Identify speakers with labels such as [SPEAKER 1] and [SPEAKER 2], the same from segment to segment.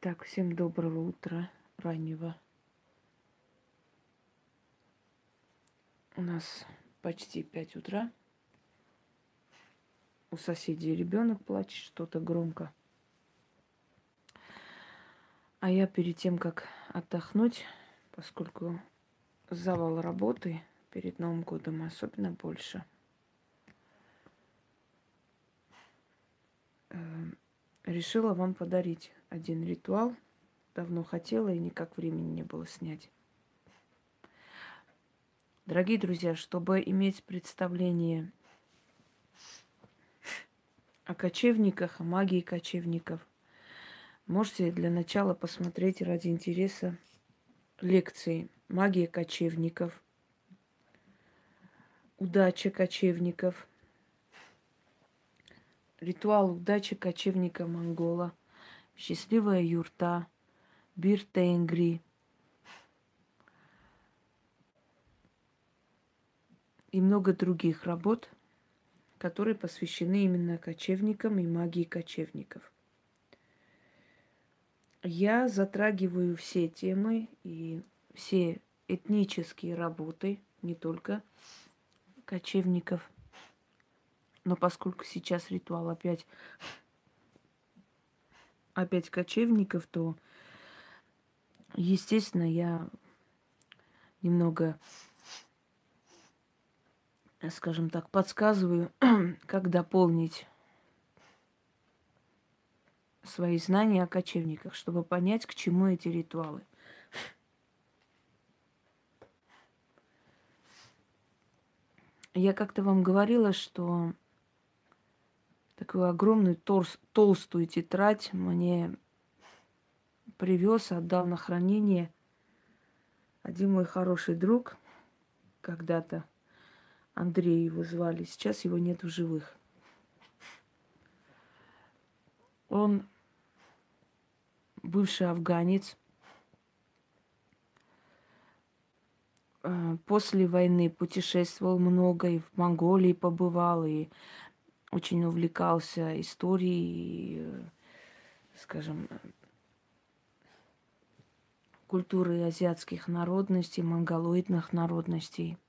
[SPEAKER 1] Так, всем доброго утра раннего. У нас почти 5 утра. У соседей ребенок плачет что-то громко. А я перед тем, как отдохнуть, поскольку завал работы перед Новым годом особенно больше, э, решила вам подарить один ритуал. Давно хотела и никак времени не было снять. Дорогие друзья, чтобы иметь представление о кочевниках, о магии кочевников, можете для начала посмотреть ради интереса лекции «Магия кочевников», «Удача кочевников», «Ритуал удачи кочевника Монгола», «Счастливая юрта», «Бир Тенгри», и много других работ, которые посвящены именно кочевникам и магии кочевников. Я затрагиваю все темы и все этнические работы, не только кочевников. Но поскольку сейчас ритуал опять, опять кочевников, то, естественно, я немного скажем так, подсказываю, как дополнить свои знания о кочевниках, чтобы понять, к чему эти ритуалы. Я как-то вам говорила, что такую огромную торс, толстую тетрадь мне привез, отдал на хранение один мой хороший друг когда-то. Андрей его звали. Сейчас его нет в живых. Он бывший афганец. Э, после войны путешествовал много и в Монголии побывал, и очень увлекался историей, э, скажем, культурой азиатских народностей, монголоидных народностей –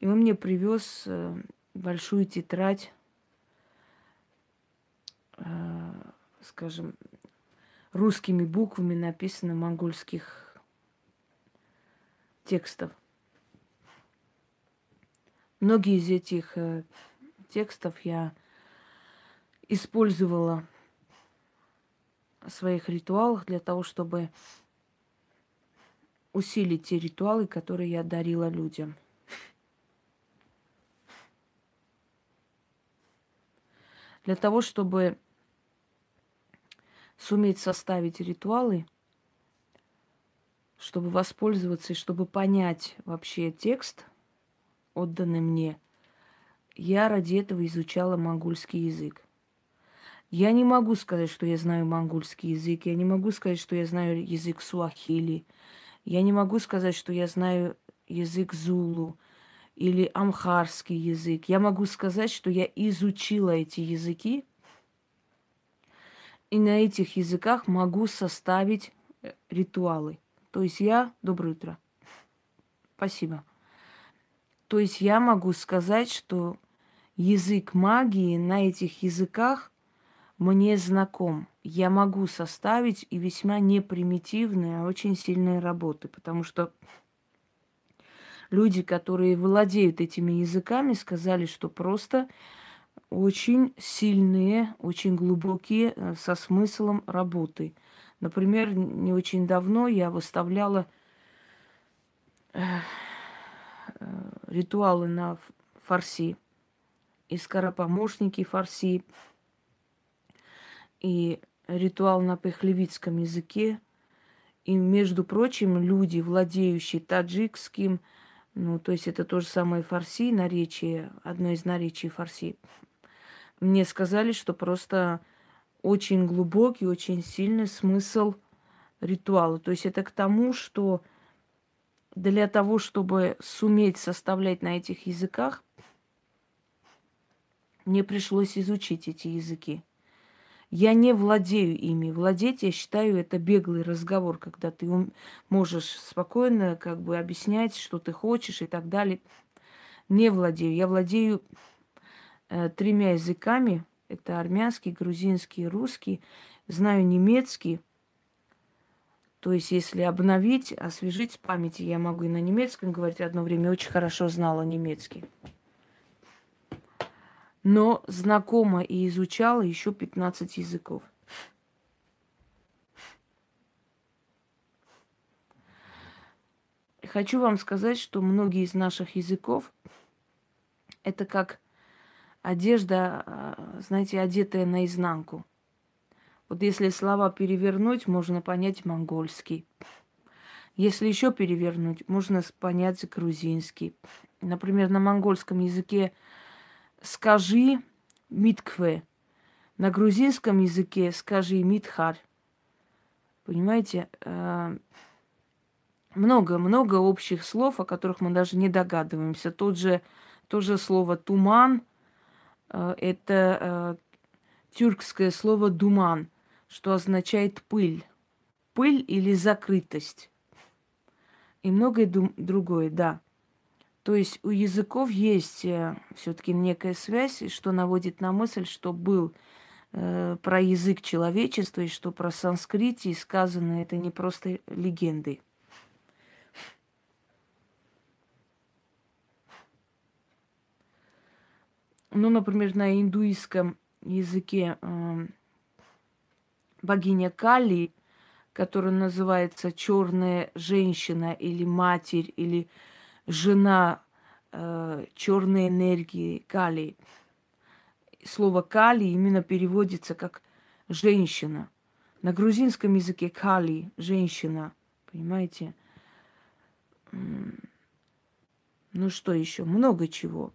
[SPEAKER 1] и он мне привез э, большую тетрадь, э, скажем, русскими буквами написано монгольских текстов. Многие из этих текстов я использовала в своих ритуалах для того, чтобы усилить те ритуалы, которые я дарила людям – Для того, чтобы суметь составить ритуалы, чтобы воспользоваться и чтобы понять вообще текст, отданный мне, я ради этого изучала монгольский язык. Я не могу сказать, что я знаю монгольский язык, я не могу сказать, что я знаю язык суахили, я не могу сказать, что я знаю язык зулу, или амхарский язык. Я могу сказать, что я изучила эти языки, и на этих языках могу составить э, ритуалы. То есть я... Доброе утро. Спасибо. То есть я могу сказать, что язык магии на этих языках мне знаком. Я могу составить и весьма непримитивные, а очень сильные работы, потому что люди, которые владеют этими языками, сказали, что просто очень сильные, очень глубокие э, со смыслом работы. Например, не очень давно я выставляла э, э, ритуалы на фарси, и скоропомощники фарси, и ритуал на пехлевицком языке. И, между прочим, люди, владеющие таджикским, ну, то есть это то же самое фарси, наречие, одно из наречий фарси. Мне сказали, что просто очень глубокий, очень сильный смысл ритуала. То есть это к тому, что для того, чтобы суметь составлять на этих языках, мне пришлось изучить эти языки. Я не владею ими. Владеть, я считаю, это беглый разговор, когда ты можешь спокойно как бы объяснять, что ты хочешь и так далее. Не владею. Я владею э, тремя языками. Это армянский, грузинский, русский. Знаю немецкий. То есть, если обновить, освежить в памяти, я могу и на немецком говорить. Одно время очень хорошо знала немецкий но знакома и изучала еще 15 языков. Хочу вам сказать, что многие из наших языков это как одежда, а, знаете, одетая наизнанку. Вот если слова перевернуть, можно понять монгольский. Если еще перевернуть, можно понять грузинский. Например, на монгольском языке скажи миткве. На грузинском языке скажи митхар. Понимаете? Много-много э, общих слов, о которых мы даже не догадываемся. Тот же, то же слово туман э, – это э, тюркское слово думан, что означает пыль. Пыль или закрытость. И многое другое, да. То есть у языков есть э, все-таки некая связь, что наводит на мысль, что был э, про язык человечества и что про санскрите сказано это не просто легенды. Ну, например, на индуистском языке э, богиня Кали, которая называется черная женщина или матерь или жена э, черной энергии Кали. Слово Кали именно переводится как женщина. На грузинском языке Кали женщина. Понимаете? Ну что еще? Много чего.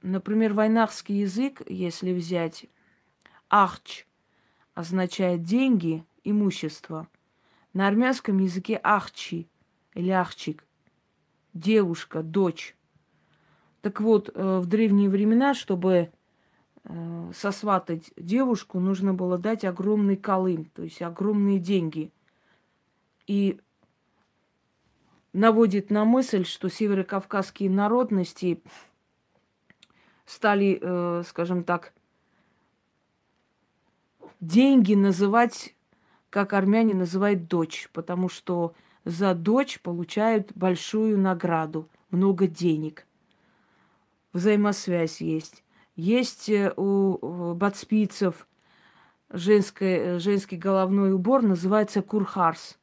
[SPEAKER 1] Например, войнахский язык, если взять ахч, означает деньги, имущество. На армянском языке ахчи Ляхчик, девушка, дочь. Так вот, э, в древние времена, чтобы э, сосватать девушку, нужно было дать огромный колым, то есть огромные деньги. И наводит на мысль, что северокавказские народности стали, э, скажем так, деньги называть, как армяне называют дочь, потому что за дочь получают большую награду, много денег. Взаимосвязь есть. Есть э, у бацпийцев женский, э, женский головной убор, называется курхарс.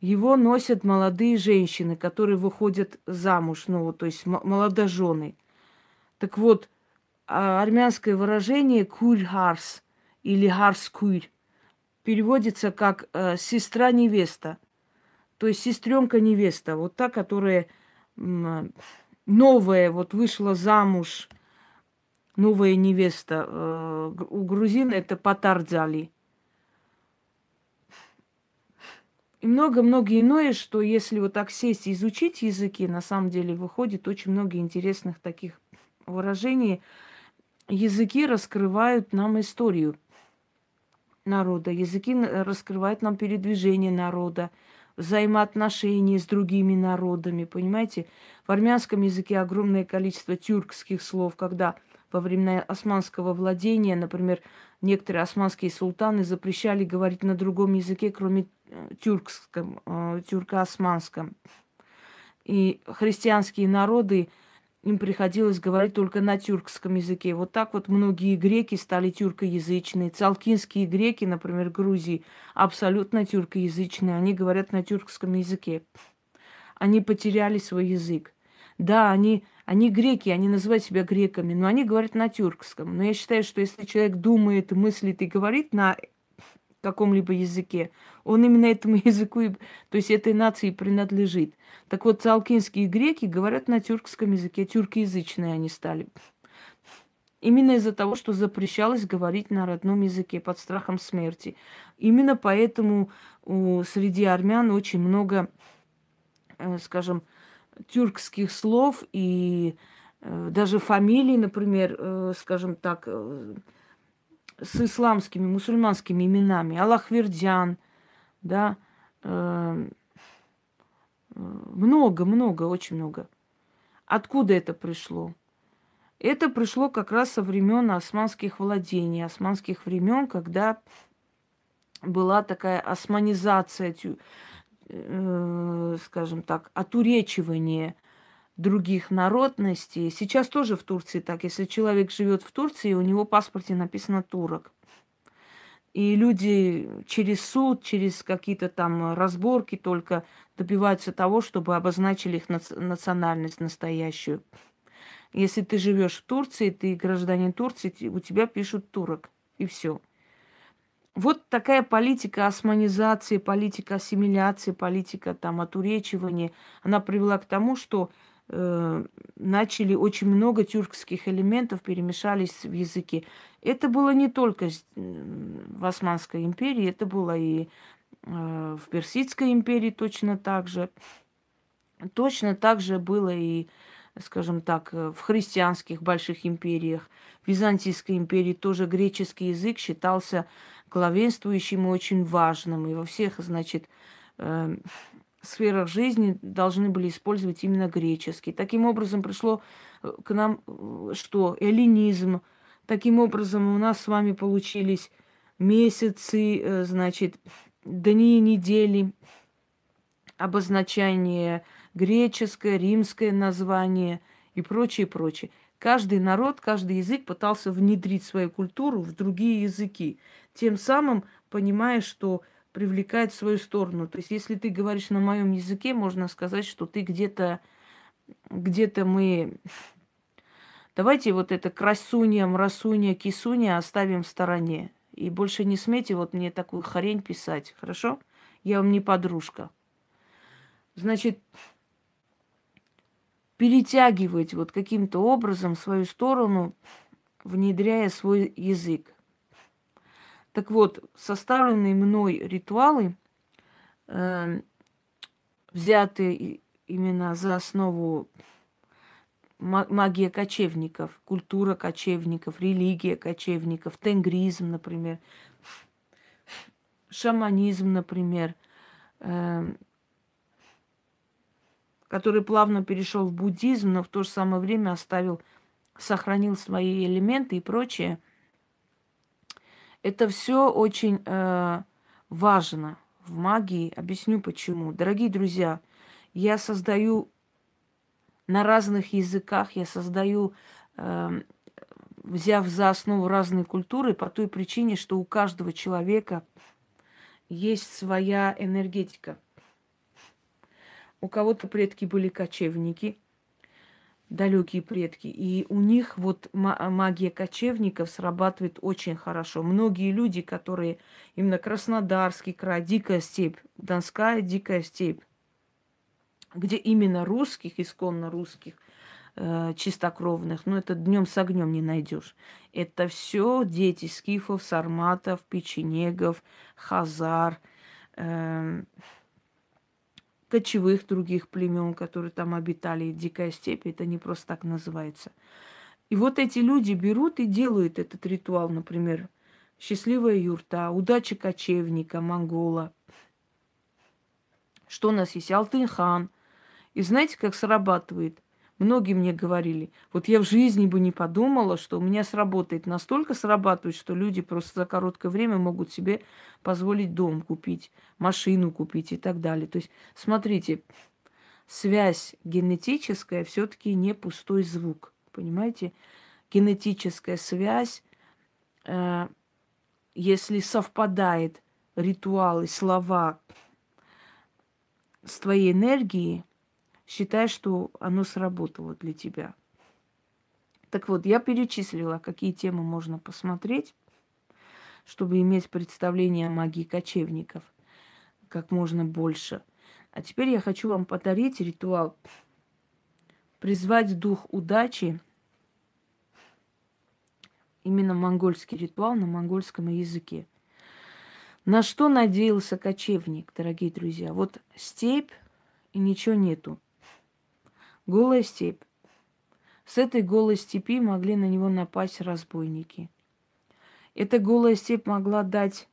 [SPEAKER 1] Его носят молодые женщины, которые выходят замуж, ну, то есть молодожены. Так вот, а, армянское выражение курхарс или харскуй переводится как э, сестра невеста. То есть сестренка невеста, вот та, которая новая, вот вышла замуж, новая невеста. Э, у грузин это патардзали. И много-много иное, что если вот так сесть и изучить языки, на самом деле выходит очень много интересных таких выражений. Языки раскрывают нам историю народа, языки раскрывают нам передвижение народа, взаимоотношения с другими народами, понимаете? В армянском языке огромное количество тюркских слов, когда во времена османского владения, например, некоторые османские султаны запрещали говорить на другом языке, кроме э, тюркском, э, тюрко-османском. И христианские народы им приходилось говорить только на тюркском языке. Вот так вот многие греки стали тюркоязычные. Цалкинские греки, например, Грузии, абсолютно тюркоязычные. Они говорят на тюркском языке. Они потеряли свой язык. Да, они, они греки, они называют себя греками, но они говорят на тюркском. Но я считаю, что если человек думает, мыслит и говорит на каком-либо языке, он именно этому языку, то есть этой нации принадлежит. Так вот, цалкинские греки говорят на тюркском языке, тюркоязычные они стали. Именно из-за того, что запрещалось говорить на родном языке под страхом смерти. Именно поэтому у, среди армян очень много, э, скажем, тюркских слов и э, даже фамилий, например, э, скажем так, э, с исламскими, мусульманскими именами. Аллахвердян, да, э, много, много, очень много. Откуда это пришло? Это пришло как раз со времен османских владений, османских времен, когда была такая османизация, э, скажем так, отуречивание других народностей. Сейчас тоже в Турции так. Если человек живет в Турции, у него в паспорте написано турок. И люди через суд, через какие-то там разборки только добиваются того, чтобы обозначили их национальность настоящую. Если ты живешь в Турции, ты гражданин Турции, у тебя пишут турок. И все. Вот такая политика османизации, политика ассимиляции, политика там отуречивания, она привела к тому, что начали очень много тюркских элементов перемешались в языке. Это было не только в Османской империи, это было и э, в Персидской империи точно так же. Точно так же было и, скажем так, в христианских больших империях. В Византийской империи тоже греческий язык считался главенствующим и очень важным. И во всех, значит, э, сферах жизни должны были использовать именно греческий. Таким образом пришло э, к нам э, что? Эллинизм. Таким образом у нас с вами получились месяцы, э, значит, дни, недели, обозначение греческое, римское название и прочее, прочее. Каждый народ, каждый язык пытался внедрить свою культуру в другие языки, тем самым понимая, что привлекает в свою сторону. То есть, если ты говоришь на моем языке, можно сказать, что ты где-то, где-то мы... Давайте вот это красунья, мрасунья, кисунья оставим в стороне. И больше не смейте вот мне такую хрень писать, хорошо? Я вам не подружка. Значит, перетягивать вот каким-то образом в свою сторону, внедряя свой язык. Так вот, составленные мной ритуалы, э, взятые именно за основу магия кочевников, культура кочевников, религия кочевников, тенгризм, например, шаманизм, например, э, который плавно перешел в буддизм, но в то же самое время оставил, сохранил свои элементы и прочее – это все очень э, важно в магии. Объясню почему. Дорогие друзья, я создаю на разных языках, я создаю, э, взяв за основу разные культуры, по той причине, что у каждого человека есть своя энергетика. У кого-то предки были кочевники – далекие предки. И у них вот магия кочевников срабатывает очень хорошо. Многие люди, которые именно Краснодарский край, дикая степь, Донская дикая степь, где именно русских, исконно русских, э, чистокровных, ну это днем с огнем не найдешь. Это все дети скифов, сарматов, печенегов, хазар, э, кочевых других племен, которые там обитали, дикая степь, это не просто так называется. И вот эти люди берут и делают этот ритуал, например, счастливая юрта, удача кочевника, монгола. Что у нас есть? Алтынхан. И знаете, как срабатывает? Многие мне говорили, вот я в жизни бы не подумала, что у меня сработает. Настолько срабатывает, что люди просто за короткое время могут себе позволить дом купить, машину купить и так далее. То есть, смотрите, связь генетическая все-таки не пустой звук. Понимаете? Генетическая связь, э, если совпадает ритуалы, слова с твоей энергией, считай, что оно сработало для тебя. Так вот, я перечислила, какие темы можно посмотреть, чтобы иметь представление о магии кочевников как можно больше. А теперь я хочу вам подарить ритуал призвать дух удачи, именно монгольский ритуал на монгольском языке. На что надеялся кочевник, дорогие друзья? Вот степь и ничего нету. Голая степь. С этой голой степи могли на него напасть разбойники. Эта голая степь могла дать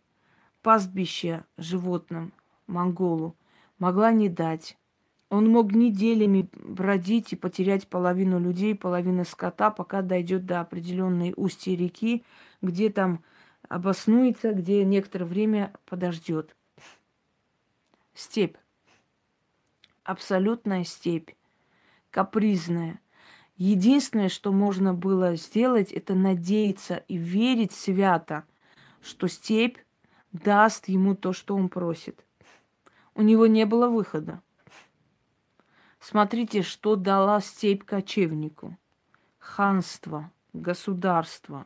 [SPEAKER 1] пастбище животным, монголу, могла не дать. Он мог неделями бродить и потерять половину людей, половину скота, пока дойдет до определенной устья реки, где там обоснуется, где некоторое время подождет. Степь. Абсолютная степь. Капризная. Единственное, что можно было сделать, это надеяться и верить свято, что степь даст ему то, что он просит. У него не было выхода. Смотрите, что дала степь кочевнику. Ханство, государство,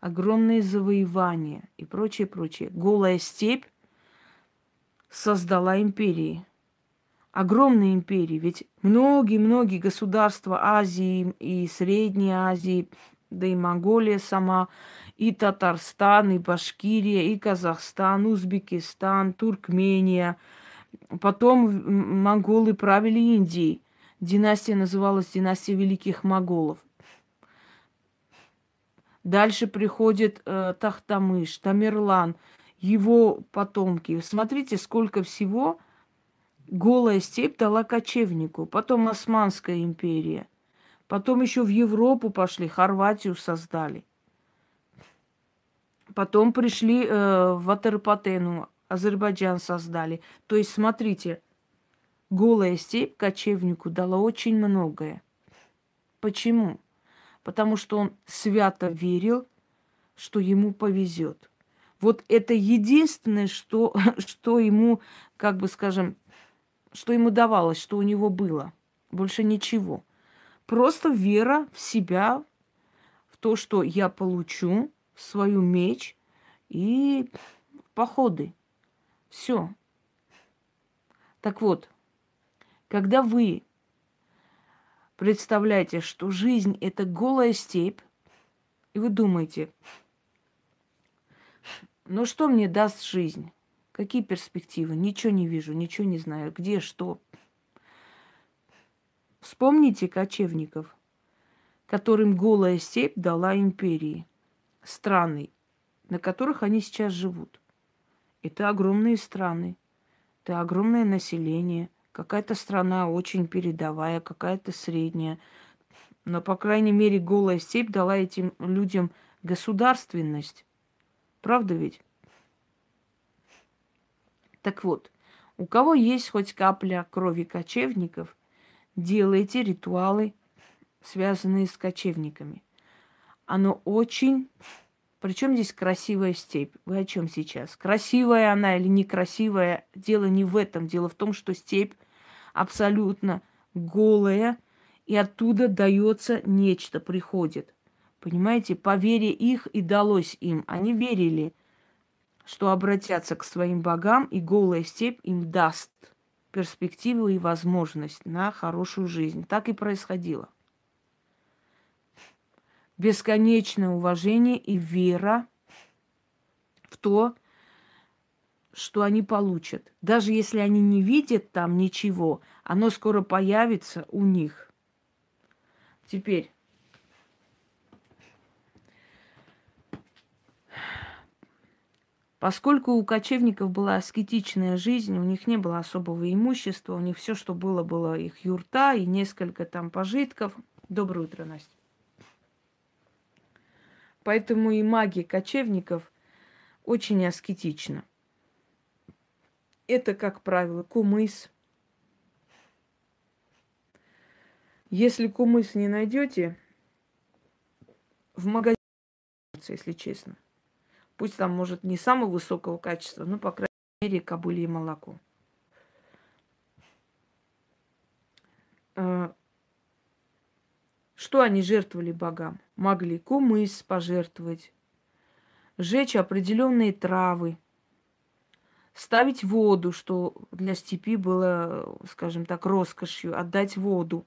[SPEAKER 1] огромные завоевания и прочее, прочее. Голая степь создала империи. Огромные империи. Ведь многие-многие государства Азии и Средней Азии, да и Монголия сама, и Татарстан, и Башкирия, и Казахстан, Узбекистан, Туркмения – Потом монголы правили Индией. Династия называлась династия великих моголов. Дальше приходит э, Тахтамыш, Тамерлан, его потомки. Смотрите, сколько всего голая степь дала кочевнику. Потом Османская империя. Потом еще в Европу пошли, Хорватию создали. Потом пришли э, в Атерпатену, Азербайджан создали. То есть, смотрите, голая степь кочевнику дала очень многое. Почему? Потому что он свято верил, что ему повезет. Вот это единственное, что, что ему, как бы скажем, что ему давалось, что у него было. Больше ничего. Просто вера в себя, в то, что я получу свою меч и походы. Все. Так вот, когда вы представляете, что жизнь это голая степь, и вы думаете, ну что мне даст жизнь? Какие перспективы? Ничего не вижу, ничего не знаю. Где, что? Вспомните кочевников, которым голая степь дала империи, страны, на которых они сейчас живут. Это огромные страны, это огромное население. Какая-то страна очень передовая, какая-то средняя. Но, по крайней мере, голая степь дала этим людям государственность. Правда ведь? Так вот, у кого есть хоть капля крови кочевников, делайте ритуалы, связанные с кочевниками. Оно очень причем здесь красивая степь? Вы о чем сейчас? Красивая она или некрасивая? Дело не в этом. Дело в том, что степь абсолютно голая, и оттуда дается нечто, приходит. Понимаете, по вере их и далось им. Они верили, что обратятся к своим богам, и голая степь им даст перспективу и возможность на хорошую жизнь. Так и происходило бесконечное уважение и вера в то, что они получат. Даже если они не видят там ничего, оно скоро появится у них. Теперь. Поскольку у кочевников была аскетичная жизнь, у них не было особого имущества, у них все, что было, было их юрта и несколько там пожитков. Доброе утро, Настя. Поэтому и магия кочевников очень аскетична. Это, как правило, кумыс. Если кумыс не найдете, в магазине, если честно. Пусть там, может, не самого высокого качества, но, по крайней мере, кобылье молоко. А, что они жертвовали богам? Могли кумыс пожертвовать, сжечь определенные травы, ставить воду, что для степи было, скажем так, роскошью, отдать воду,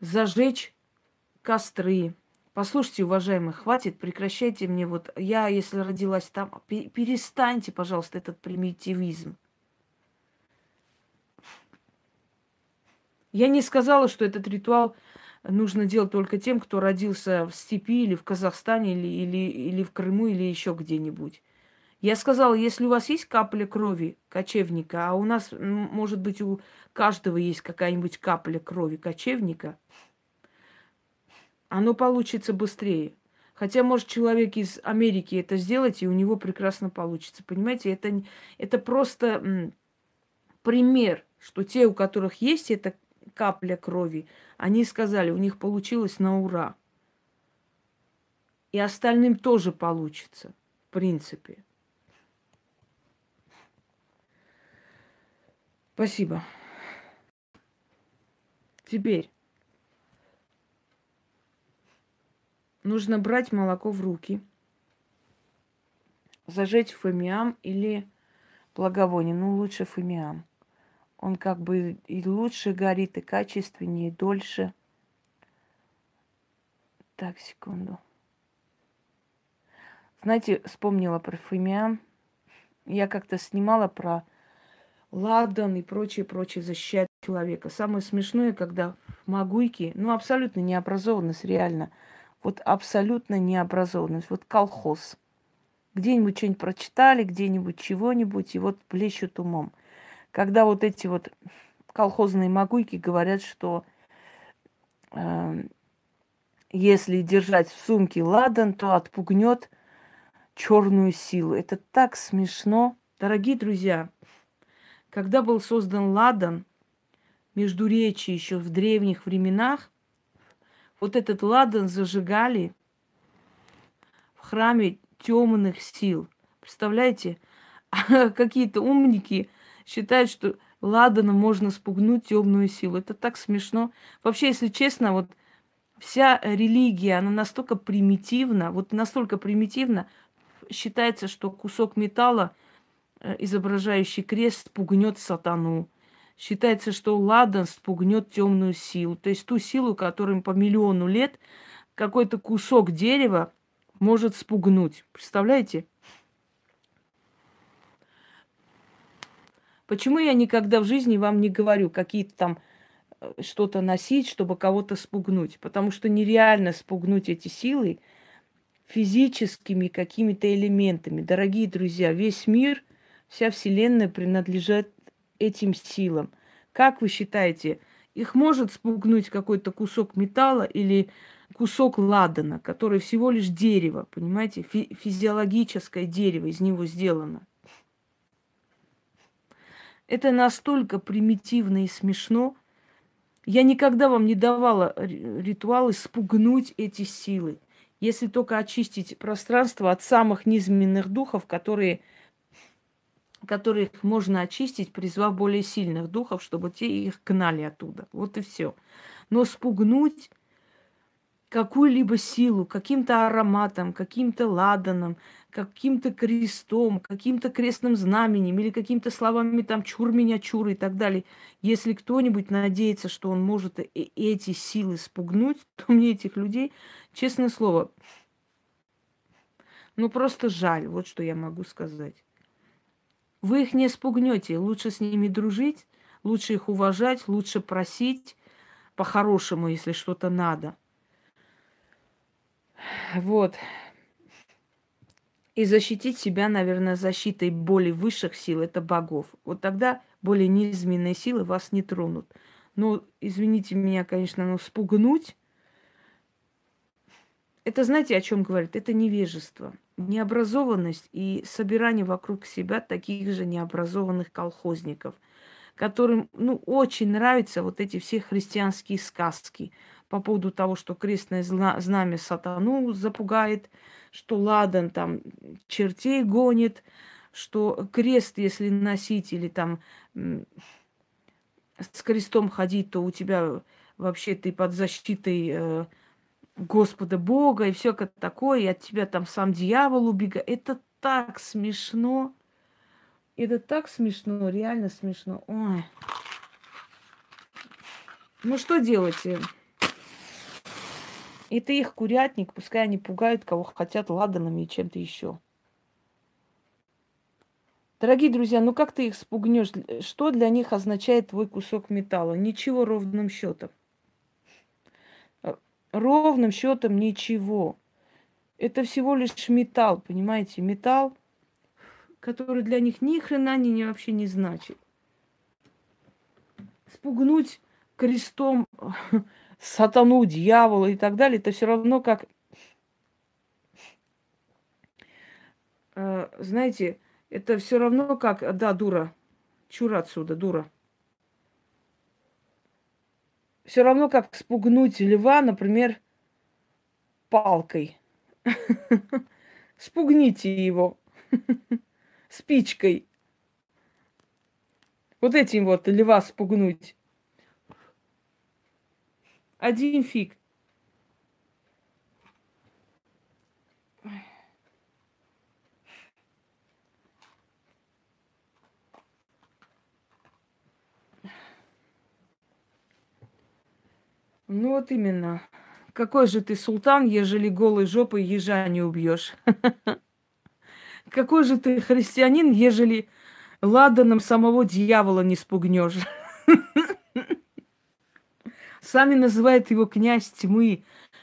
[SPEAKER 1] зажечь костры. Послушайте, уважаемые, хватит, прекращайте мне вот, я, если родилась там, перестаньте, пожалуйста, этот примитивизм. Я не сказала, что этот ритуал нужно делать только тем, кто родился в степи или в Казахстане, или, или, или в Крыму, или еще где-нибудь. Я сказала, если у вас есть капля крови кочевника, а у нас, может быть, у каждого есть какая-нибудь капля крови кочевника, оно получится быстрее. Хотя, может, человек из Америки это сделать, и у него прекрасно получится. Понимаете, это, это просто пример, что те, у которых есть эта капля крови, они сказали, у них получилось на ура. И остальным тоже получится, в принципе. Спасибо. Теперь нужно брать молоко в руки, зажечь фомиам или благовоние. Ну, лучше фомиам. Он как бы и лучше горит, и качественнее, и дольше. Так, секунду. Знаете, вспомнила про фомиам. Я как-то снимала про ладан и прочее, прочее защищает человека. Самое смешное, когда магуйки, ну, абсолютно необразованность, реально. Вот абсолютно необразованность. Вот колхоз. Где-нибудь что-нибудь прочитали, где-нибудь чего-нибудь, и вот плещут умом. Когда вот эти вот колхозные магуйки говорят, что э, если держать в сумке ладан, то отпугнет черную силу. Это так смешно. Дорогие друзья, когда был создан ладан, между речи еще в древних временах, вот этот ладан зажигали в храме темных сил. Представляете? А какие-то умники считают, что ладаном можно спугнуть темную силу. Это так смешно. Вообще, если честно, вот вся религия, она настолько примитивна, вот настолько примитивна, считается, что кусок металла – Э, изображающий крест, спугнет сатану. Считается, что ладан спугнет темную силу, то есть ту силу, которым по миллиону лет какой-то кусок дерева может спугнуть. Представляете? Почему я никогда в жизни вам не говорю какие-то там э, что-то носить, чтобы кого-то спугнуть? Потому что нереально спугнуть эти силы физическими какими-то элементами. Дорогие друзья, весь мир – Вся Вселенная принадлежит этим силам. Как вы считаете, их может спугнуть какой-то кусок металла или кусок ладана, который всего лишь дерево, понимаете, Фи- физиологическое дерево из него сделано. Это настолько примитивно и смешно. Я никогда вам не давала ритуалы спугнуть эти силы, если только очистить пространство от самых низменных духов, которые которых можно очистить, призвав более сильных духов, чтобы те их гнали оттуда. Вот и все. Но спугнуть какую-либо силу каким-то ароматом, каким-то ладаном, каким-то крестом, каким-то крестным знаменем или какими-то словами там чур меня, чур и так далее. Если кто-нибудь надеется, что он может эти силы спугнуть, то мне этих людей, честное слово, ну просто жаль, вот что я могу сказать. Вы их не спугнете. Лучше с ними дружить, лучше их уважать, лучше просить по-хорошему, если что-то надо. Вот. И защитить себя, наверное, защитой более высших сил, это богов. Вот тогда более низменные силы вас не тронут. Но, извините меня, конечно, но спугнуть, это знаете, о чем говорит? Это невежество необразованность и собирание вокруг себя таких же необразованных колхозников, которым ну, очень нравятся вот эти все христианские сказки по поводу того, что крестное знамя сатану запугает, что ладан там чертей гонит, что крест, если носить или там с крестом ходить, то у тебя вообще ты под защитой э, Господа Бога и все как такое, и от тебя там сам дьявол убегает. Это так смешно. Это так смешно, реально смешно. Ой. Ну что делать? Это их курятник, пускай они пугают кого хотят ладанами и чем-то еще. Дорогие друзья, ну как ты их спугнешь? Что для них означает твой кусок металла? Ничего ровным счетом. Ровным счетом ничего. Это всего лишь металл, понимаете? Металл, который для них ни хрена ни, ни вообще не значит. Спугнуть крестом сатану, дьявола и так далее, это все равно как, э, знаете, это все равно как, да, дура, чур отсюда, дура. Все равно как спугнуть льва, например, палкой. Спугните его спичкой. Вот этим вот льва спугнуть. Один фиг. Ну вот именно. Какой же ты султан, ежели голой жопой ежа не убьешь? Какой же ты христианин, ежели ладаном самого дьявола не спугнешь? Сами называют его князь тьмы,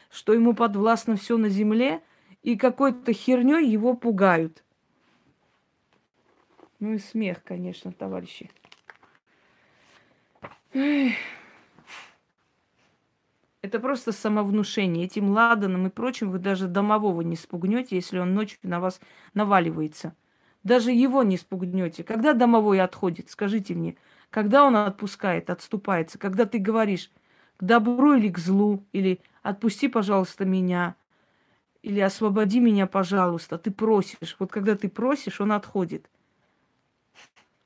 [SPEAKER 1] что ему подвластно все на земле, и какой-то херней его пугают. Ну и смех, конечно, товарищи. Эх. Это просто самовнушение. Этим ладаном и прочим вы даже домового не спугнете, если он ночью на вас наваливается. Даже его не спугнете. Когда домовой отходит, скажите мне, когда он отпускает, отступается, когда ты говоришь к добру или к злу, или отпусти, пожалуйста, меня, или освободи меня, пожалуйста, ты просишь. Вот когда ты просишь, он отходит.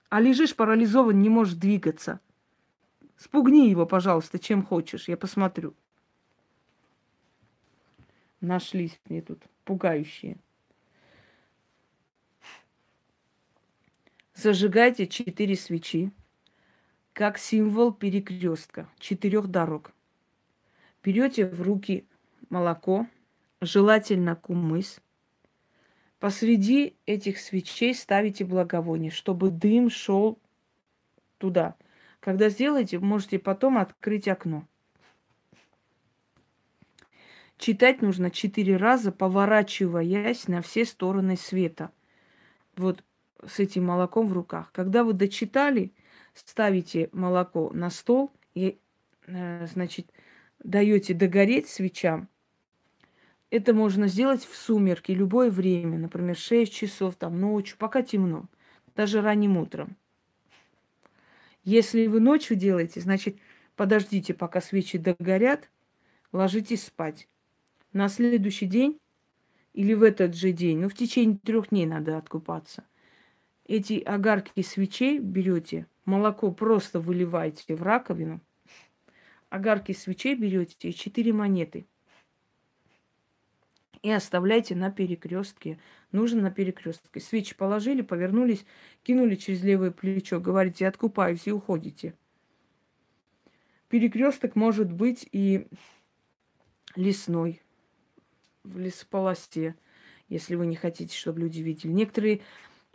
[SPEAKER 1] А лежишь парализован, не можешь двигаться. Спугни его, пожалуйста, чем хочешь, я посмотрю нашлись мне тут пугающие. Зажигайте четыре свечи, как символ перекрестка, четырех дорог. Берете в руки молоко, желательно кумыс. Посреди этих свечей ставите благовоние, чтобы дым шел туда. Когда сделаете, можете потом открыть окно. Читать нужно четыре раза, поворачиваясь на все стороны света. Вот с этим молоком в руках. Когда вы дочитали, ставите молоко на стол и, э, значит, даете догореть свечам. Это можно сделать в сумерки, любое время, например, 6 часов, там, ночью, пока темно, даже ранним утром. Если вы ночью делаете, значит, подождите, пока свечи догорят, ложитесь спать на следующий день или в этот же день, ну, в течение трех дней надо откупаться. Эти огарки свечей берете, молоко просто выливаете в раковину, огарки свечей берете и четыре монеты. И оставляйте на перекрестке. Нужно на перекрестке. Свечи положили, повернулись, кинули через левое плечо, говорите, откупаюсь и уходите. Перекресток может быть и лесной, в лесополосе, если вы не хотите, чтобы люди видели. Некоторые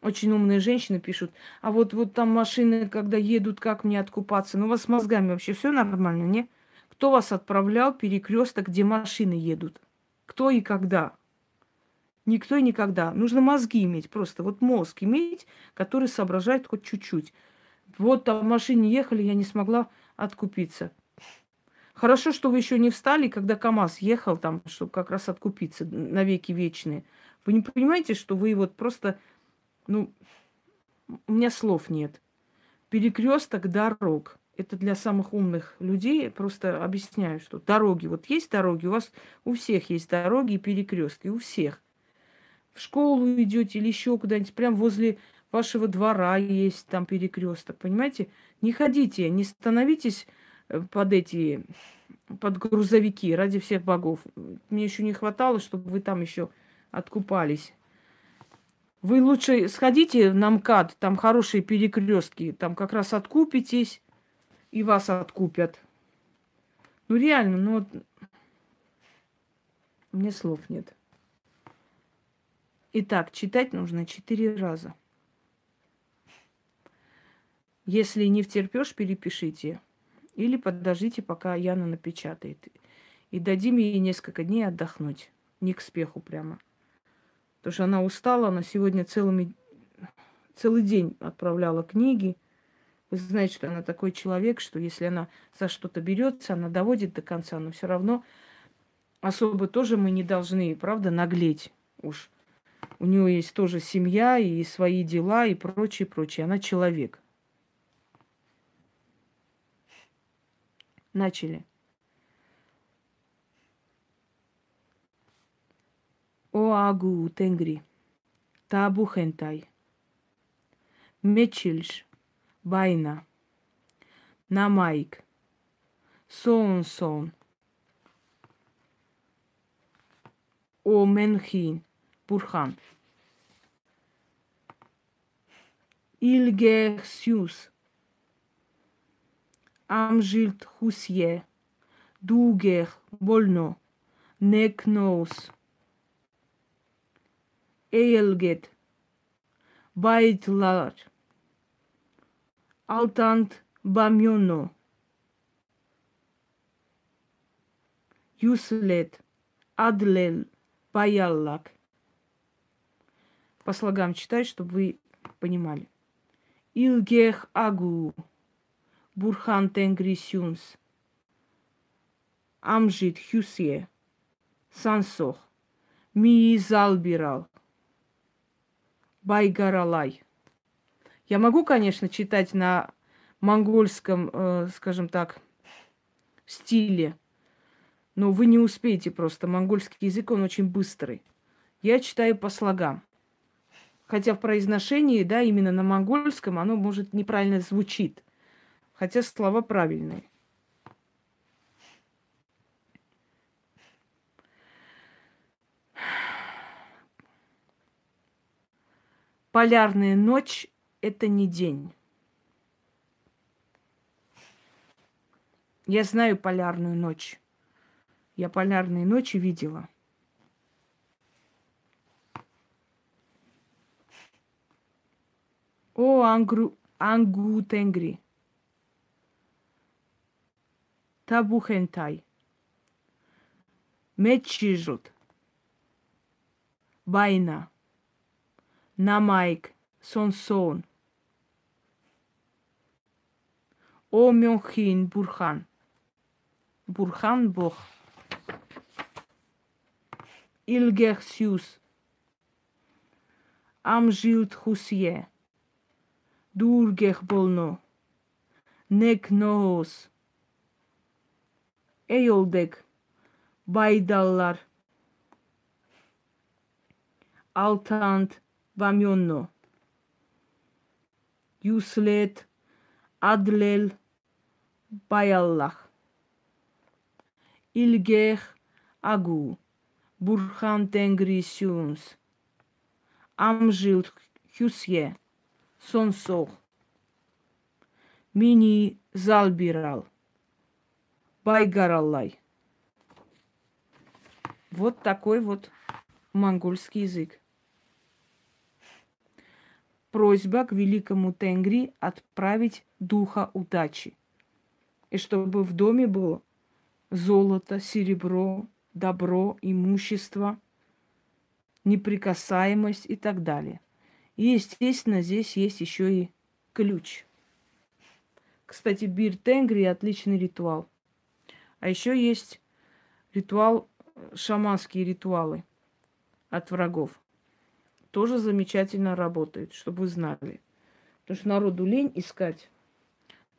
[SPEAKER 1] очень умные женщины пишут, а вот, вот там машины, когда едут, как мне откупаться? Ну, у вас с мозгами вообще все нормально, не? Кто вас отправлял перекресток, где машины едут? Кто и когда? Никто и никогда. Нужно мозги иметь, просто вот мозг иметь, который соображает хоть чуть-чуть. Вот там в машине ехали, я не смогла откупиться. Хорошо, что вы еще не встали, когда КАМАЗ ехал там, чтобы как раз откупиться на веки вечные. Вы не понимаете, что вы вот просто, ну, у меня слов нет. Перекресток дорог. Это для самых умных людей. Просто объясняю, что дороги. Вот есть дороги, у вас у всех есть дороги и перекрестки, у всех. В школу идете или еще куда-нибудь, прям возле вашего двора есть там перекресток, понимаете? Не ходите, не становитесь под эти, под грузовики ради всех богов. Мне еще не хватало, чтобы вы там еще откупались. Вы лучше сходите на МКАД, там хорошие перекрестки, там как раз откупитесь, и вас откупят. Ну реально, ну вот мне слов нет. Итак, читать нужно четыре раза. Если не втерпешь, перепишите. Или подождите, пока Яна напечатает. И дадим ей несколько дней отдохнуть. Не к спеху прямо. Потому что она устала, она сегодня целыми, целый день отправляла книги. Вы знаете, что она такой человек, что если она за что-то берется, она доводит до конца, но все равно особо тоже мы не должны, правда, наглеть уж. У нее есть тоже семья и свои дела и прочее, прочее. Она человек. Начали. О агу тенгри, табу хентай, мечильш, байна, намайк, сон сон, о менхин, бурхан. Илгерсиус, Амжилт хусье, дугер больно, некноус, эйлгет, байтлар, алтант бамьоно, юслет, адлел, баяллак. По слогам читаю, чтобы вы понимали. Илгех агу. Бурхан Тенгрисюнс, Амжит Хюсье, Сансох, Мии Залбирал, Байгаралай. Я могу, конечно, читать на монгольском, э, скажем так, стиле, но вы не успеете просто. Монгольский язык, он очень быстрый. Я читаю по слогам. Хотя в произношении, да, именно на монгольском оно может неправильно звучит хотя слова правильные. Полярная ночь – это не день. Я знаю полярную ночь. Я полярные ночи видела. О, ангру, ангу тенгри. та бухентай. Мечижут байна намайк сонсон. Омёхин бурхан. Бурхан бог. Илгерсюс амжилт хусие. Дургех болно. Нек ноос Эйолдек, Байдаллар, Алтант, Бамьонно, Юслет, Адлел, Баяллах, Илгех, Агу, Бурхан Тенгри Сюнс, Амжилт Хюсье, Сонсох, Мини Залбирал – Байгараллай. Вот такой вот монгольский язык. Просьба к великому Тенгри отправить духа удачи. И чтобы в доме было золото, серебро, добро, имущество, неприкасаемость и так далее. И, естественно, здесь есть еще и ключ. Кстати, Бир Тенгри отличный ритуал – а еще есть ритуал, шаманские ритуалы от врагов. Тоже замечательно работают, чтобы вы знали. Потому что народу лень искать.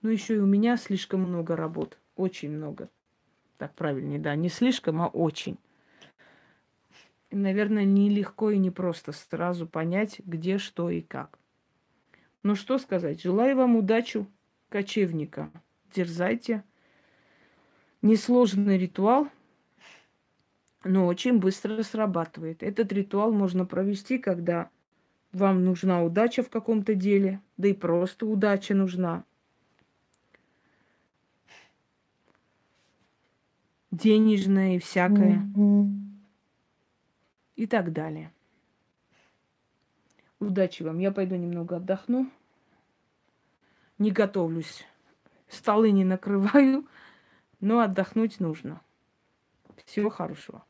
[SPEAKER 1] Но еще и у меня слишком много работ. Очень много. Так правильнее, да. Не слишком, а очень. И, наверное, нелегко и непросто сразу понять, где, что и как. Ну что сказать, желаю вам удачи, кочевника. Дерзайте. Несложный ритуал, но очень быстро срабатывает. Этот ритуал можно провести, когда вам нужна удача в каком-то деле, да и просто удача нужна. Денежная и всякое. Mm-hmm. И так далее. Удачи вам. Я пойду немного отдохну. Не готовлюсь. Столы не накрываю. Но отдохнуть нужно.
[SPEAKER 2] Всего хорошего.